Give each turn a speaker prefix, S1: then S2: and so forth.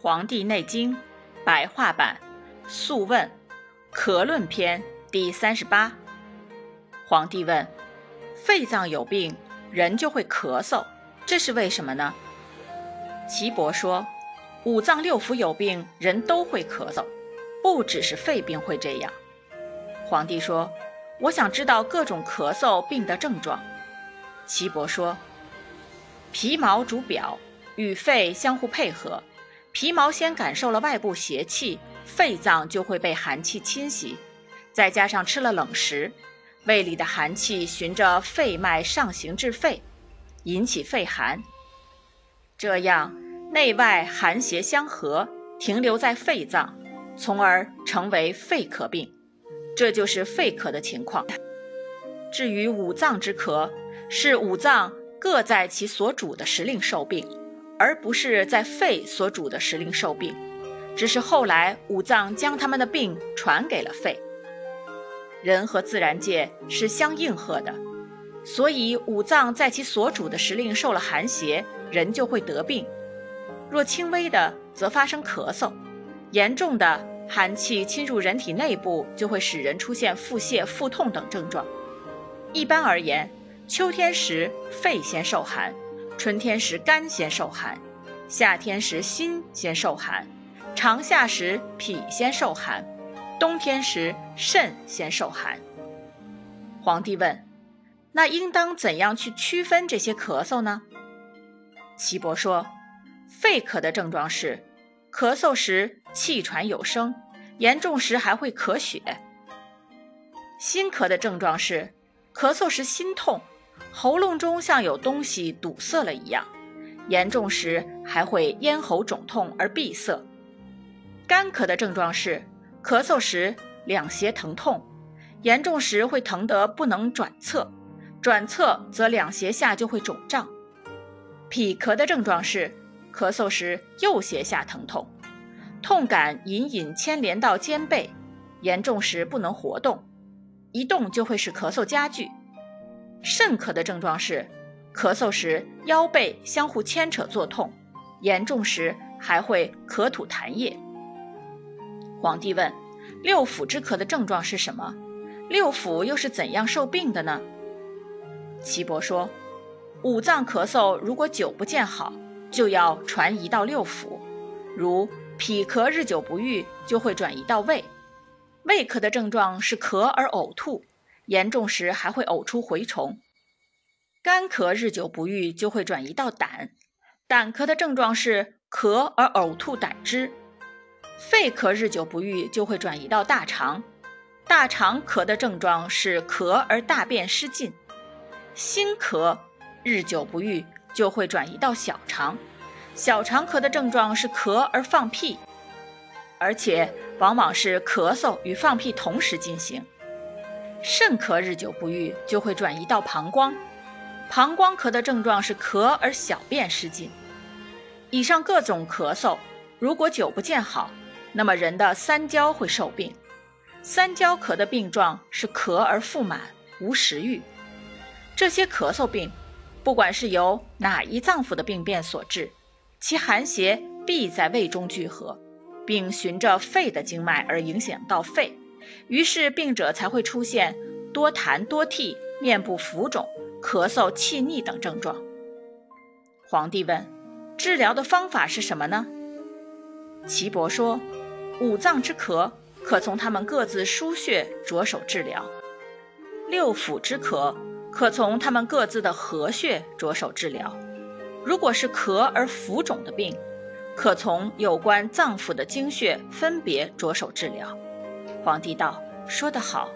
S1: 黄帝内经》白话版《素问·咳论篇》第三十八。皇帝问：肺脏有病，人就会咳嗽，这是为什么呢？岐伯说：五脏六腑有病，人都会咳嗽，不只是肺病会这样。皇帝说：我想知道各种咳嗽病的症状。岐伯说：皮毛主表，与肺相互配合。皮毛先感受了外部邪气，肺脏就会被寒气侵袭，再加上吃了冷食，胃里的寒气循着肺脉上行至肺，引起肺寒。这样内外寒邪相合，停留在肺脏，从而成为肺咳病。这就是肺咳的情况。至于五脏之咳，是五脏各在其所主的时令受病。而不是在肺所主的时令受病，只是后来五脏将他们的病传给了肺。人和自然界是相应和的，所以五脏在其所主的时令受了寒邪，人就会得病。若轻微的，则发生咳嗽；严重的，寒气侵入人体内部，就会使人出现腹泻、腹痛等症状。一般而言，秋天时肺先受寒。春天时肝先受寒，夏天时心先受寒，长夏时脾先受寒，冬天时肾先受寒。皇帝问：“那应当怎样去区分这些咳嗽呢？”岐伯说：“肺咳的症状是，咳嗽时气喘有声，严重时还会咳血；心咳的症状是，咳嗽时心痛。”喉咙中像有东西堵塞了一样，严重时还会咽喉肿痛而闭塞。干咳的症状是咳嗽时两胁疼痛，严重时会疼得不能转侧，转侧则两胁下就会肿胀。脾咳的症状是咳嗽时右胁下疼痛，痛感隐隐牵连到肩背，严重时不能活动，一动就会使咳嗽加剧。肾咳的症状是，咳嗽时腰背相互牵扯作痛，严重时还会咳吐痰液。皇帝问：六腑之咳的症状是什么？六腑又是怎样受病的呢？岐伯说：五脏咳嗽如果久不见好，就要传移到六腑，如脾咳日久不愈，就会转移到胃。胃咳的症状是咳而呕吐。严重时还会呕出蛔虫，干咳日久不愈就会转移到胆，胆咳的症状是咳而呕吐胆汁，肺咳日久不愈就会转移到大肠，大肠咳的症状是咳而大便失禁，心咳日久不愈就会转移到小肠，小肠咳的症状是咳而放屁，而且往往是咳嗽与放屁同时进行。肾咳日久不愈，就会转移到膀胱。膀胱咳的症状是咳而小便失禁。以上各种咳嗽，如果久不见好，那么人的三焦会受病。三焦咳的病状是咳而腹满，无食欲。这些咳嗽病，不管是由哪一脏腑的病变所致，其寒邪必在胃中聚合，并循着肺的经脉而影响到肺。于是病者才会出现多痰多涕、面部浮肿、咳嗽气逆等症状。皇帝问：“治疗的方法是什么呢？”岐伯说：“五脏之咳，可从他们各自腧穴着手治疗；六腑之咳，可从他们各自的合穴着手治疗。如果是咳而浮肿的病，可从有关脏腑的经穴分别着手治疗。”皇帝道：“说得好。”